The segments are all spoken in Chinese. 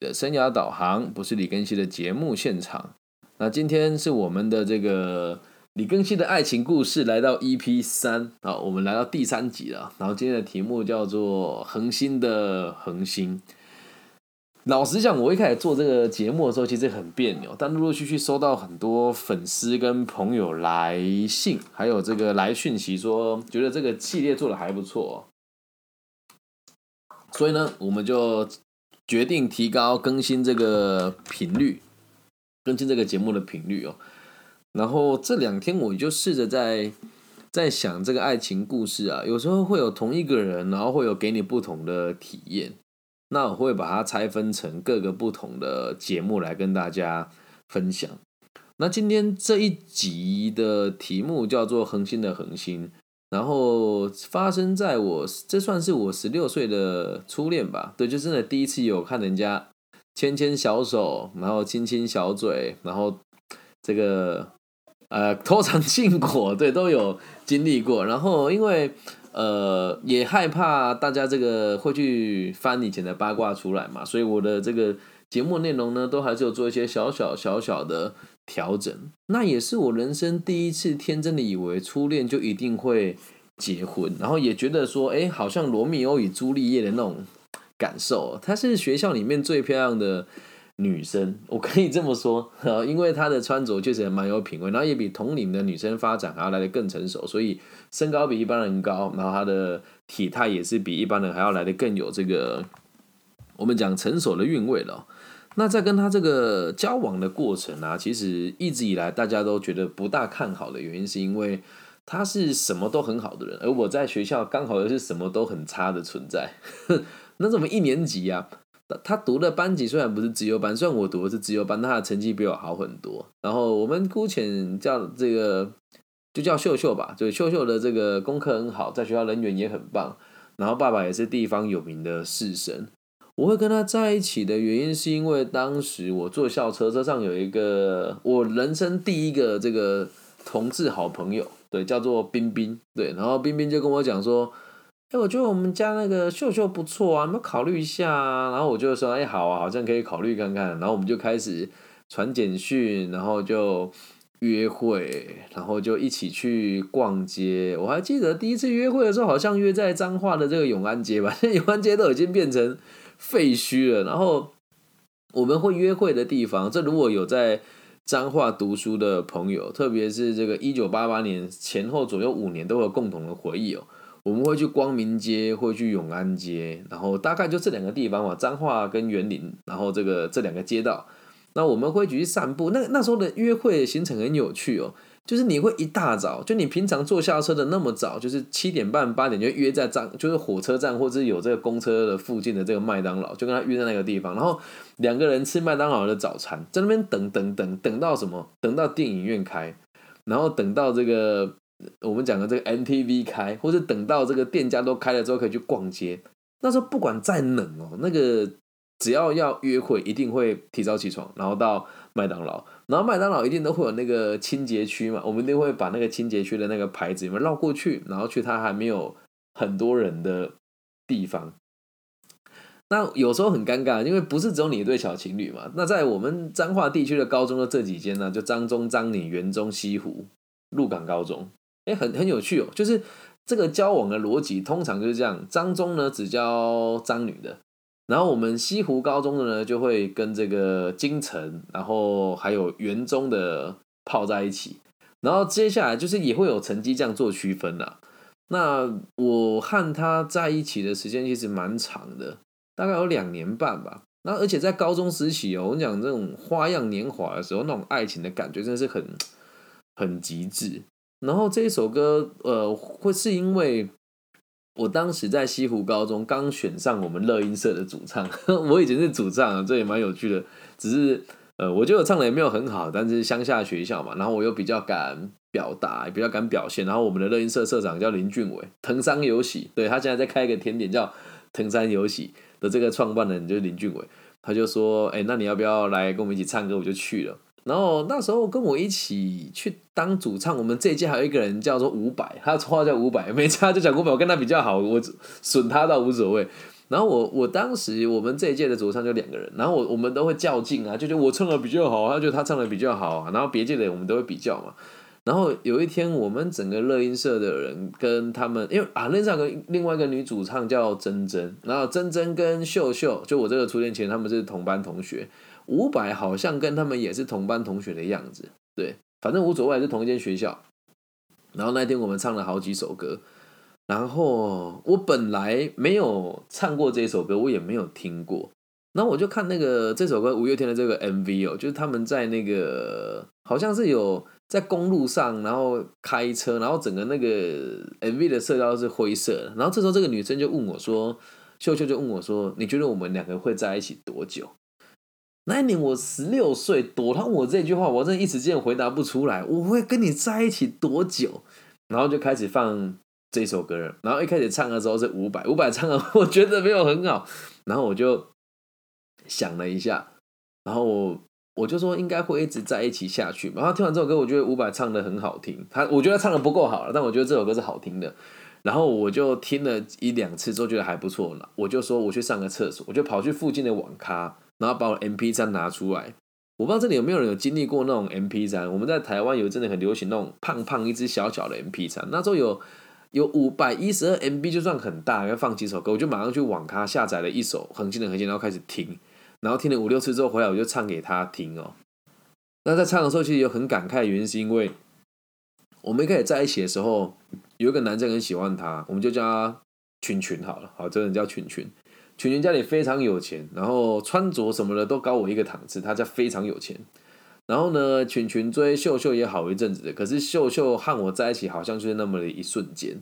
的生涯导航，不是李根熙的节目现场。那今天是我们的这个李根熙的爱情故事来到 EP 三啊，我们来到第三集了。然后今天的题目叫做恒星的恒星。老实讲，我一开始做这个节目的时候，其实很别扭，但陆陆续续收到很多粉丝跟朋友来信，还有这个来讯息说，觉得这个系列做的还不错，所以呢，我们就决定提高更新这个频率，更新这个节目的频率哦。然后这两天我就试着在在想这个爱情故事啊，有时候会有同一个人，然后会有给你不同的体验。那我会把它拆分成各个不同的节目来跟大家分享。那今天这一集的题目叫做《恒星的恒星》，然后发生在我这算是我十六岁的初恋吧？对，就真的第一次有看人家牵牵小手，然后亲亲小嘴，然后这个呃偷尝禁果，对，都有经历过。然后因为。呃，也害怕大家这个会去翻以前的八卦出来嘛，所以我的这个节目内容呢，都还是有做一些小小小小的调整。那也是我人生第一次天真的以为初恋就一定会结婚，然后也觉得说，哎，好像罗密欧与朱丽叶的那种感受，她是学校里面最漂亮的。女生，我可以这么说，因为她的穿着确实蛮有品味，然后也比同龄的女生发展还要来的更成熟，所以身高比一般人高，然后她的体态也是比一般人还要来的更有这个我们讲成熟的韵味了。那在跟他这个交往的过程啊，其实一直以来大家都觉得不大看好的原因，是因为他是什么都很好的人，而我在学校刚好又是什么都很差的存在。那怎么一年级呀？他读的班级虽然不是自优班，虽然我读的是自优班，但他的成绩比我好很多。然后我们姑且叫这个，就叫秀秀吧。就秀秀的这个功课很好，在学校人缘也很棒。然后爸爸也是地方有名的士绅。我会跟他在一起的原因，是因为当时我坐校车，车上有一个我人生第一个这个同志好朋友，对，叫做冰冰。对，然后冰冰就跟我讲说。哎，我觉得我们家那个秀秀不错啊，有没有考虑一下啊？然后我就说，哎，好啊，好像可以考虑看看。然后我们就开始传简讯，然后就约会，然后就一起去逛街。我还记得第一次约会的时候，好像约在彰化的这个永安街吧，永安街都已经变成废墟了。然后我们会约会的地方，这如果有在彰化读书的朋友，特别是这个一九八八年前后左右五年，都有共同的回忆哦。我们会去光明街，会去永安街，然后大概就这两个地方嘛，彰化跟园林，然后这个这两个街道，那我们会去散步。那那时候的约会行程很有趣哦，就是你会一大早，就你平常坐校车的那么早，就是七点半八点就约在彰，就是火车站或者有这个公车的附近的这个麦当劳，就跟他约在那个地方，然后两个人吃麦当劳的早餐，在那边等等等等到什么？等到电影院开，然后等到这个。我们讲的这个 MTV 开，或者等到这个店家都开了之后，可以去逛街。那时候不管再冷哦，那个只要要约会，一定会提早起床，然后到麦当劳。然后麦当劳一定都会有那个清洁区嘛，我们一定会把那个清洁区的那个牌子里面绕过去，然后去它还没有很多人的地方。那有时候很尴尬，因为不是只有你一对小情侣嘛。那在我们彰化地区的高中的这几间呢，就彰中、彰女、园中、西湖、鹿港高中。哎，很很有趣哦，就是这个交往的逻辑通常就是这样：张中呢只交张女的，然后我们西湖高中的呢就会跟这个京城，然后还有园中的泡在一起，然后接下来就是也会有成绩这样做区分的。那我和他在一起的时间其实蛮长的，大概有两年半吧。那而且在高中时期哦，我讲这种花样年华的时候，那种爱情的感觉真的是很很极致。然后这一首歌，呃，会是因为我当时在西湖高中刚选上我们乐音社的主唱，我以前是主唱，这也蛮有趣的。只是，呃，我觉得我唱的也没有很好，但是乡下学校嘛，然后我又比较敢表达，比较敢表现。然后我们的乐音社社长叫林俊伟，藤山有喜，对他现在在开一个甜点叫藤山有喜的这个创办人就是林俊伟，他就说，哎，那你要不要来跟我们一起唱歌？我就去了。然后那时候跟我一起去当主唱，我们这一届还有一个人叫做伍佰，他绰号叫伍佰，没差就讲伍佰，我跟他比较好，我损他倒无所谓。然后我我当时我们这一届的主唱就两个人，然后我我们都会较劲啊，就觉得我唱的比较好，他觉得他唱的比较好啊，然后别届的我们都会比较嘛。然后有一天，我们整个乐音社的人跟他们，因为啊，那上个另外一个女主唱叫珍珍，然后珍珍跟秀秀，就我这个初恋前他们是同班同学，伍佰好像跟他们也是同班同学的样子，对，反正无所谓，是同一间学校。然后那天我们唱了好几首歌。然后我本来没有唱过这首歌，我也没有听过。然后我就看那个这首歌五月天的这个 MV 哦，就是他们在那个好像是有在公路上，然后开车，然后整个那个 MV 的色调是灰色的。然后这时候这个女生就问我说：“秀秀就问我说，你觉得我们两个会在一起多久？”那一年我十六岁，躲他我这句话，我真的一时间回答不出来。我会跟你在一起多久？然后就开始放。这首歌，然后一开始唱的时候是五百，五百唱的我觉得没有很好，然后我就想了一下，然后我我就说应该会一直在一起下去。然后听完这首歌，我觉得五百唱的很好听，他我觉得他唱的不够好了，但我觉得这首歌是好听的。然后我就听了一两次之后觉得还不错了，我就说我去上个厕所，我就跑去附近的网咖，然后把我 M P 三拿出来。我不知道这里有没有人有经历过那种 M P 三，我们在台湾有真的很流行那种胖胖一只小小的 M P 三，那时候有。有五百一十二 MB 就算很大，要放几首歌，我就马上去网咖下载了一首《恒星的恒星》，然后开始听，然后听了五六次之后回来，我就唱给他听哦。那在唱的时候，其实有很感慨，原因是因为我们一开始在一起的时候，有一个男生很喜欢他，我们就叫他群群好了，好，这个人叫群群。群群家里非常有钱，然后穿着什么的都高我一个档次，他家非常有钱。然后呢，群群追秀秀也好一阵子的，可是秀秀和我在一起好像就是那么的一瞬间。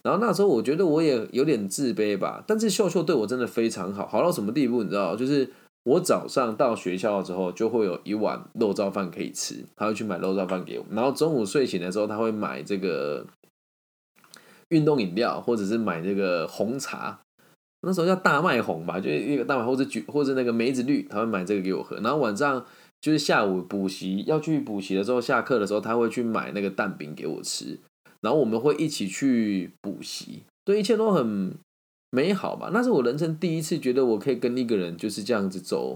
然后那时候我觉得我也有点自卑吧，但是秀秀对我真的非常好，好到什么地步你知道？就是我早上到学校之后就会有一碗肉燥饭可以吃，他会去买肉燥饭给我。然后中午睡醒的时候他会买这个运动饮料，或者是买这个红茶，那时候叫大麦红吧，就一个大麦或者橘或者那个梅子绿，他会买这个给我喝。然后晚上。就是下午补习要去补习的时候，下课的时候他会去买那个蛋饼给我吃，然后我们会一起去补习，对，一切都很美好吧。那是我人生第一次觉得我可以跟一个人就是这样子走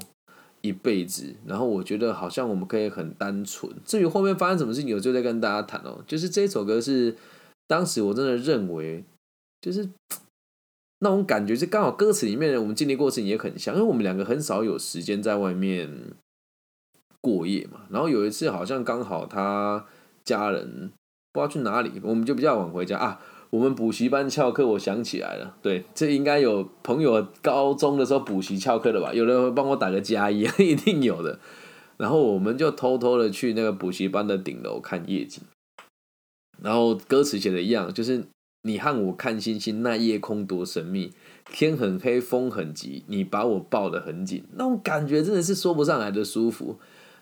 一辈子，然后我觉得好像我们可以很单纯。至于后面发生什么事情，我就在跟大家谈哦。就是这首歌是当时我真的认为，就是那种感觉是刚好歌词里面我们经历过程也很像，因为我们两个很少有时间在外面。过夜嘛，然后有一次好像刚好他家人不知道去哪里，我们就比较晚回家啊。我们补习班翘课，我想起来了，对，这应该有朋友高中的时候补习翘课的吧？有人会帮我打个加一，一定有的。然后我们就偷偷的去那个补习班的顶楼看夜景，然后歌词写的一样，就是你和我看星星，那夜空多神秘，天很黑，风很急，你把我抱得很紧，那种感觉真的是说不上来的舒服。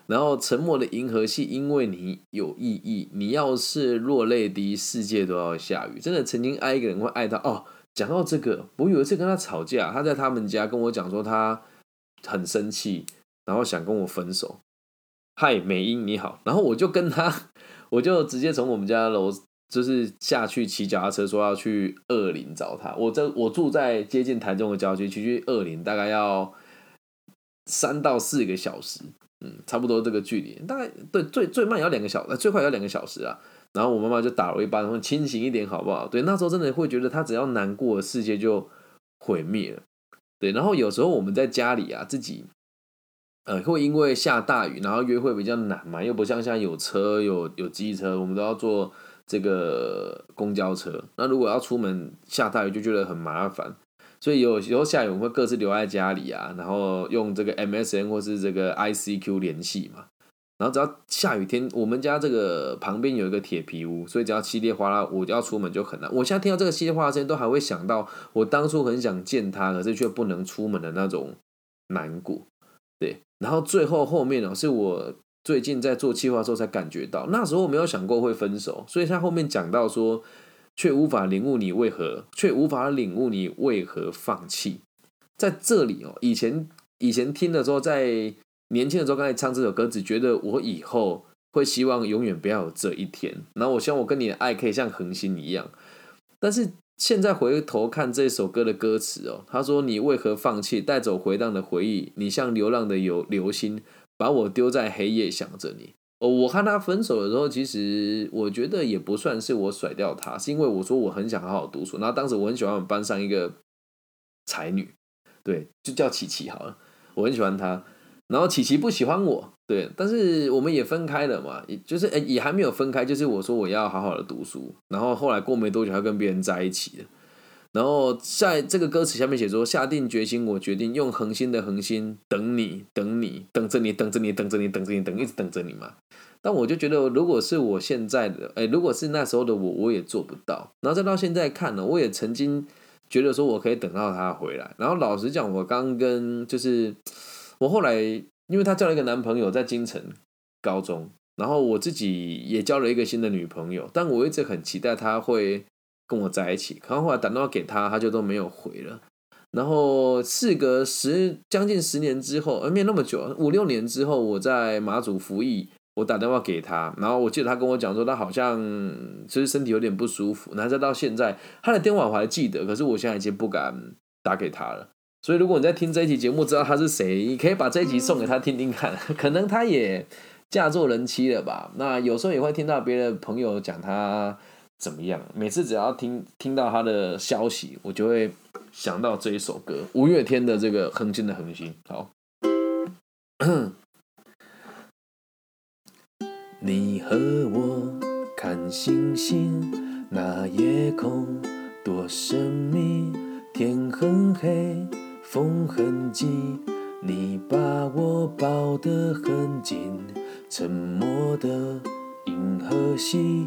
然后沉默的银河系，因为你有意义。你要是落泪滴，世界都要下雨。真的，曾经爱一个人会爱到哦。讲到这个，我有一次跟他吵架，他在他们家跟我讲说他很生气，然后想跟我分手。嗨，美英你好。然后我就跟他，我就直接从我们家楼就是下去骑脚踏车，说要去二林找他。我这我住在接近台中的郊区，去去二林大概要三到四个小时。嗯，差不多这个距离，大概对最最慢也要两个小时，最快要两个小时啊。然后我妈妈就打了一巴，说清醒一点好不好？对，那时候真的会觉得他只要难过，世界就毁灭了。对，然后有时候我们在家里啊，自己呃会因为下大雨，然后约会比较难嘛，又不像现在有车有有机车，我们都要坐这个公交车。那如果要出门下大雨，就觉得很麻烦。所以有时候下雨，我们会各自留在家里啊，然后用这个 MSN 或是这个 ICQ 联系嘛。然后只要下雨天，我们家这个旁边有一个铁皮屋，所以只要稀里哗啦，我就要出门就很难。我现在听到这个稀里哗啦声音，都还会想到我当初很想见他，可是却不能出门的那种难过。对，然后最后后面呢，是我最近在做计划的时候才感觉到，那时候我没有想过会分手，所以他后面讲到说。却无法领悟你为何，却无法领悟你为何放弃。在这里哦，以前以前听的时候，在年轻的时候，刚才唱这首歌，只觉得我以后会希望永远不要有这一天。然后我希望我跟你的爱可以像恒星一样。但是现在回头看这首歌的歌词哦，他说：“你为何放弃，带走回荡的回忆？你像流浪的流流星，把我丢在黑夜，想着你。”哦，我和他分手的时候，其实我觉得也不算是我甩掉他，是因为我说我很想好好读书。然后当时我很喜欢我们班上一个才女，对，就叫琪琪好了，我很喜欢她。然后琪琪不喜欢我，对，但是我们也分开了嘛，也就是诶也还没有分开，就是我说我要好好的读书。然后后来过没多久，他跟别人在一起了。然后在这个歌词下面写说：“下定决心，我决定用恒心的恒心等你，等你，等着你，等着你，等着你，等着你，等一直等着你嘛。”但我就觉得，如果是我现在的，哎，如果是那时候的我，我也做不到。然后再到现在看呢，我也曾经觉得说我可以等到他回来。然后老实讲，我刚跟就是我后来，因为他交了一个男朋友在京城高中，然后我自己也交了一个新的女朋友，但我一直很期待他会。跟我在一起，可能后来打电话给他，他就都没有回了。然后事隔十将近十年之后，而没那么久，五六年之后，我在马祖服役，我打电话给他，然后我记得他跟我讲说，他好像就是身体有点不舒服。然后再到现在，他的电话我还记得，可是我现在已经不敢打给他了。所以如果你在听这一期节目，知道他是谁，你可以把这一集送给他听听看。可能他也嫁作人妻了吧？那有时候也会听到别的朋友讲他。怎么样？每次只要听听到他的消息，我就会想到这一首歌，五月天的这个《恒星的恒星》。好，你和我看星星，那夜空多神秘，天很黑，风很急，你把我抱得很紧，沉默的银河系。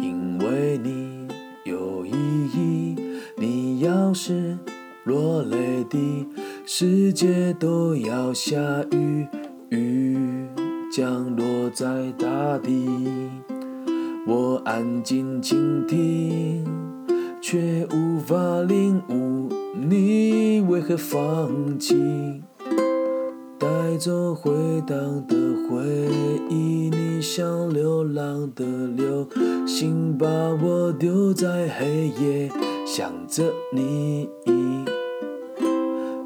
因为你有意义，你要是落泪的，世界都要下雨，雨降落在大地。我安静倾听，却无法领悟你为何放弃。带走回荡的回忆，你像流浪的流星，把我丢在黑夜，想着你。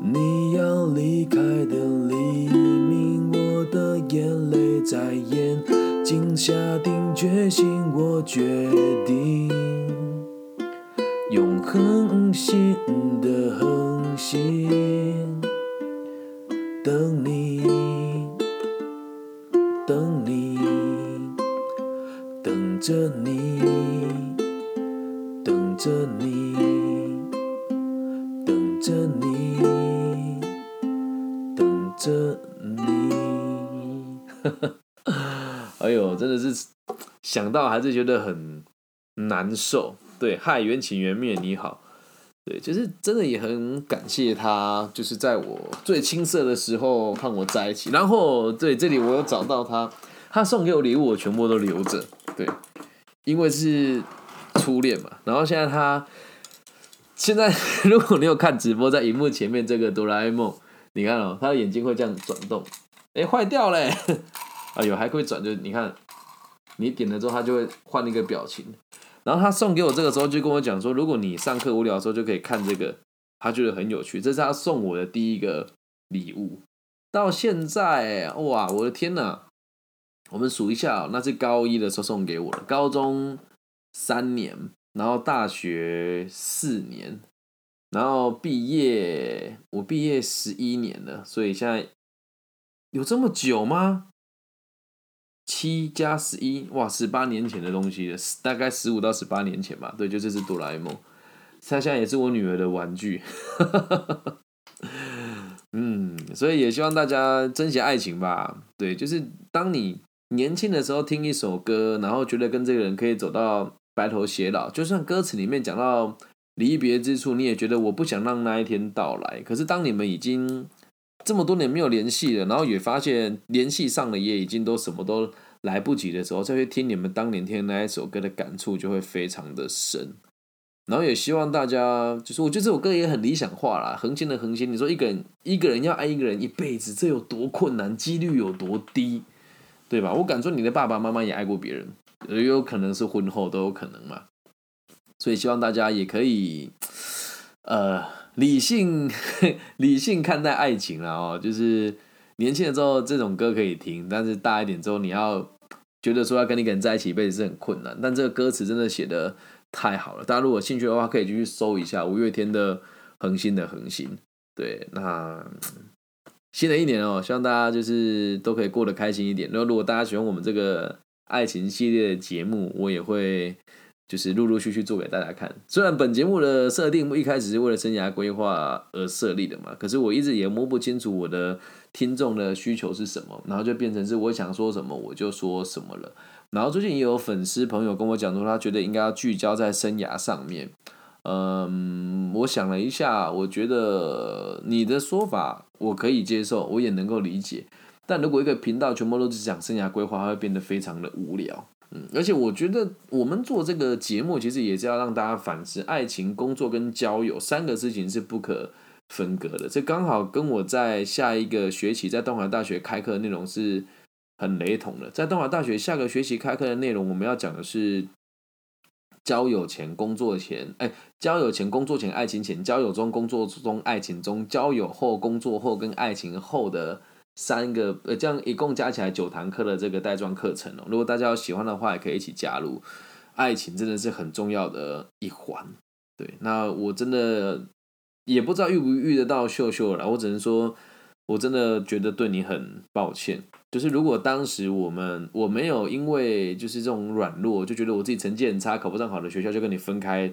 你要离开的黎明，我的眼泪在眼睛下定决心，我决定用恒星的恒星。等着你，等着你，等着你，等着你。哎呦，真的是想到还是觉得很难受。对，嗨，缘起缘灭，你好。对，就是真的也很感谢他，就是在我最青涩的时候和我在一起。然后对这里我有找到他，他送给我礼物我全部都留着。对，因为是初恋嘛。然后现在他现在 如果你有看直播，在荧幕前面这个哆啦 A 梦，你看哦，他的眼睛会这样转动。哎，坏掉嘞！哎呦，还可以转，就你看，你点了之后，他就会换一个表情。然后他送给我这个时候就跟我讲说，如果你上课无聊的时候就可以看这个，他觉得很有趣。这是他送我的第一个礼物。到现在哇，我的天哪！我们数一下，那是高一的时候送给我的，高中三年，然后大学四年，然后毕业，我毕业十一年了，所以现在有这么久吗？七加十一，哇，十八年前的东西了，大概十五到十八年前吧。对，就这是哆啦 A 梦，它现在也是我女儿的玩具。嗯，所以也希望大家珍惜爱情吧。对，就是当你年轻的时候听一首歌，然后觉得跟这个人可以走到白头偕老，就算歌词里面讲到离别之处，你也觉得我不想让那一天到来。可是当你们已经这么多年没有联系了，然后也发现联系上了，也已经都什么都来不及的时候，再去听你们当年听那一首歌的感触就会非常的深。然后也希望大家，就是我觉得这首歌也很理想化啦，恒星的恒星，你说一个人一个人要爱一个人一辈子，这有多困难，几率有多低，对吧？我敢说你的爸爸妈妈也爱过别人，也有可能是婚后都有可能嘛。所以希望大家也可以，呃，理性 理性看待爱情了哦。就是年轻的时候这种歌可以听，但是大一点之后，你要觉得说要跟一个人在一起一辈子是很困难。但这个歌词真的写的太好了，大家如果兴趣的话，可以继续搜一下五月天的《恒星的恒星》。对，那新的一年哦，希望大家就是都可以过得开心一点。然后，如果大家喜欢我们这个爱情系列的节目，我也会就是陆陆续续做给大家看。虽然本节目的设定一开始是为了生涯规划而设立的嘛，可是我一直也摸不清楚我的听众的需求是什么，然后就变成是我想说什么我就说什么了。然后最近也有粉丝朋友跟我讲说，他觉得应该要聚焦在生涯上面。嗯，我想了一下，我觉得你的说法我可以接受，我也能够理解。但如果一个频道全部都是讲生涯规划，它会变得非常的无聊。嗯，而且我觉得我们做这个节目，其实也是要让大家反思，爱情、工作跟交友三个事情是不可分割的。这刚好跟我在下一个学期在东华大学开课的内容是很雷同的。在东华大学下个学期开课的内容，我们要讲的是。交友前、工作前，哎，交友前、工作前、爱情前，交友中、工作中、爱情中，交友后、工作后跟爱情后的三个，呃，这样一共加起来九堂课的这个带状课程哦。如果大家有喜欢的话，也可以一起加入。爱情真的是很重要的一环，对。那我真的也不知道遇不遇得到秀秀了，我只能说。我真的觉得对你很抱歉，就是如果当时我们我没有因为就是这种软弱，就觉得我自己成绩很差，考不上好的学校就跟你分开，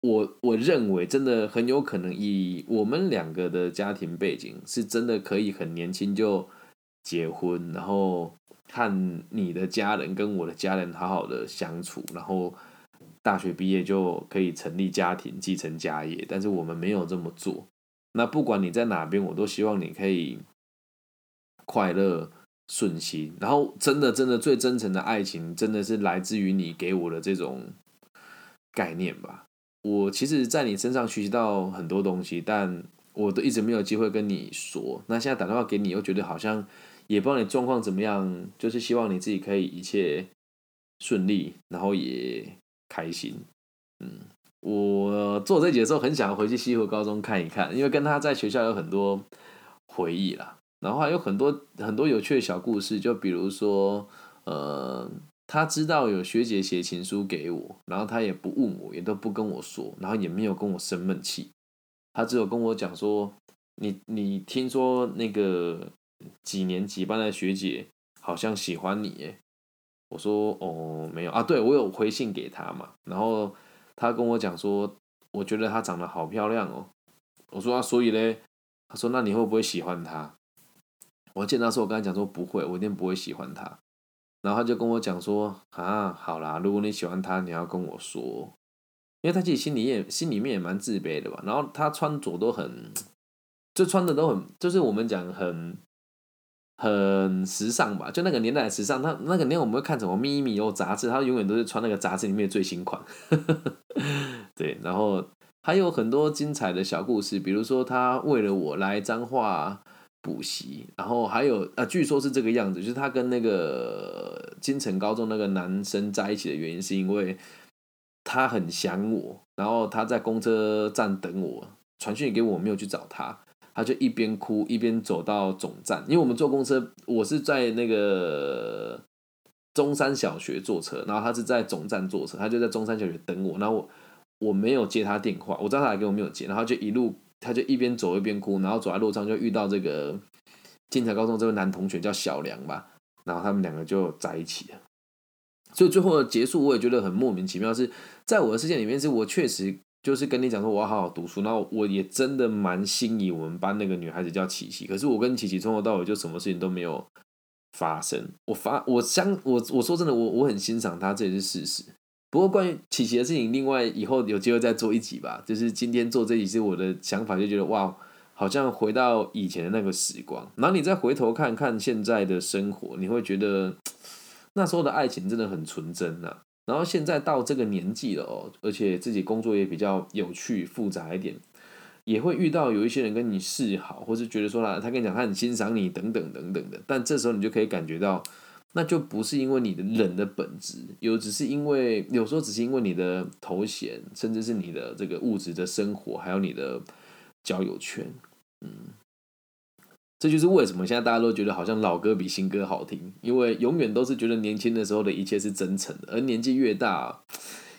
我我认为真的很有可能以我们两个的家庭背景，是真的可以很年轻就结婚，然后看你的家人跟我的家人好好的相处，然后大学毕业就可以成立家庭，继承家业，但是我们没有这么做。那不管你在哪边，我都希望你可以快乐顺心。然后，真的，真的最真诚的爱情，真的是来自于你给我的这种概念吧。我其实，在你身上学习到很多东西，但我都一直没有机会跟你说。那现在打电话给你，又觉得好像也不知道你状况怎么样，就是希望你自己可以一切顺利，然后也开心，嗯。我做这节的时候，很想回去西湖高中看一看，因为跟他在学校有很多回忆啦。然后还有很多很多有趣的小故事，就比如说，呃，他知道有学姐写情书给我，然后他也不问我，也都不跟我说，然后也没有跟我生闷气，他只有跟我讲说，你你听说那个几年几班的学姐好像喜欢你耶？我说哦，没有啊，对我有回信给他嘛，然后。他跟我讲说，我觉得她长得好漂亮哦。我说啊，所以嘞，他说那你会不会喜欢她？我见到时候我跟他讲说不会，我一定不会喜欢她。然后他就跟我讲说啊，好啦，如果你喜欢她，你要跟我说，因为他自己心里也心里面也蛮自卑的吧。然后他穿着都很，就穿的都很，就是我们讲很。很时尚吧，就那个年代的时尚。他那个年我们会看什么咪咪哦杂志，他永远都是穿那个杂志里面的最新款。对，然后还有很多精彩的小故事，比如说他为了我来彰化补习，然后还有啊，据说是这个样子，就是他跟那个金城高中那个男生在一起的原因，是因为他很想我，然后他在公车站等我，传讯给我，没有去找他。他就一边哭一边走到总站，因为我们坐公车，我是在那个中山小学坐车，然后他是在总站坐车，他就在中山小学等我，然后我我没有接他电话，我知道他打给我没有接，然后就一路他就一边走一边哭，然后走在路上就遇到这个金财高中这位男同学叫小梁吧，然后他们两个就在一起了，所以最后的结束我也觉得很莫名其妙，是在我的世界里面是我确实。就是跟你讲说，我要好好读书。然后我也真的蛮心仪我们班那个女孩子叫琪琪。可是我跟琪琪从头到尾就什么事情都没有发生。我发我相我我说真的，我我很欣赏她，这也是事实。不过关于琪琪的事情，另外以后有机会再做一集吧。就是今天做这集是我的想法，就觉得哇，好像回到以前的那个时光。然后你再回头看看现在的生活，你会觉得 那时候的爱情真的很纯真啊。然后现在到这个年纪了哦，而且自己工作也比较有趣复杂一点，也会遇到有一些人跟你示好，或是觉得说啦，他跟你讲他很欣赏你等等等等的。但这时候你就可以感觉到，那就不是因为你的人的本质，有只是因为有时候只是因为你的头衔，甚至是你的这个物质的生活，还有你的交友圈，嗯，这就是为什么现在大家都觉得好像老歌比新歌好听，因为永远都是觉得年轻的时候的一切是真诚的，而年纪越大，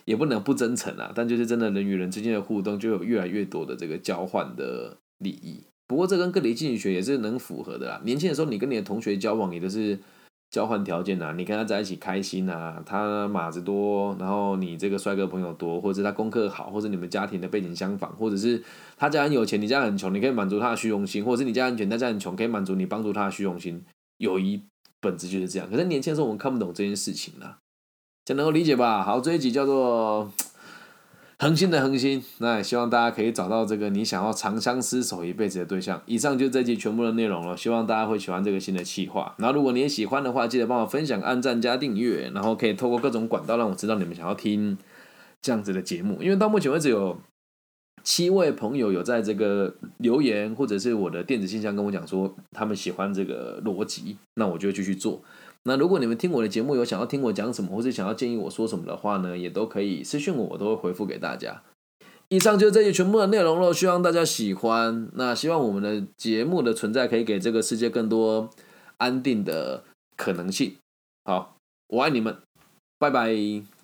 也不能不真诚啊。但就是真的人与人之间的互动，就有越来越多的这个交换的利益。不过这跟个体经济学也是能符合的啦。年轻的时候，你跟你的同学交往，也都是。交换条件啊，你跟他在一起开心啊，他马子多，然后你这个帅哥朋友多，或者是他功课好，或者你们家庭的背景相仿，或者是他家很有钱，你家很穷，你可以满足他的虚荣心，或者是你家很穷，他家很穷，可以满足你帮助他的虚荣心。友谊本质就是这样，可是年轻的时候我们看不懂这件事情啊，这能够理解吧？好，这一集叫做。恒心的恒心，那也希望大家可以找到这个你想要长相厮守一辈子的对象。以上就这集全部的内容了，希望大家会喜欢这个新的企划。那如果你也喜欢的话，记得帮我分享、按赞加订阅，然后可以透过各种管道让我知道你们想要听这样子的节目。因为到目前为止有七位朋友有在这个留言或者是我的电子信箱跟我讲说他们喜欢这个逻辑，那我就继续做。那如果你们听我的节目有想要听我讲什么，或者想要建议我说什么的话呢，也都可以私信我，我都会回复给大家。以上就是这些全部的内容了，希望大家喜欢。那希望我们的节目的存在可以给这个世界更多安定的可能性。好，我爱你们，拜拜。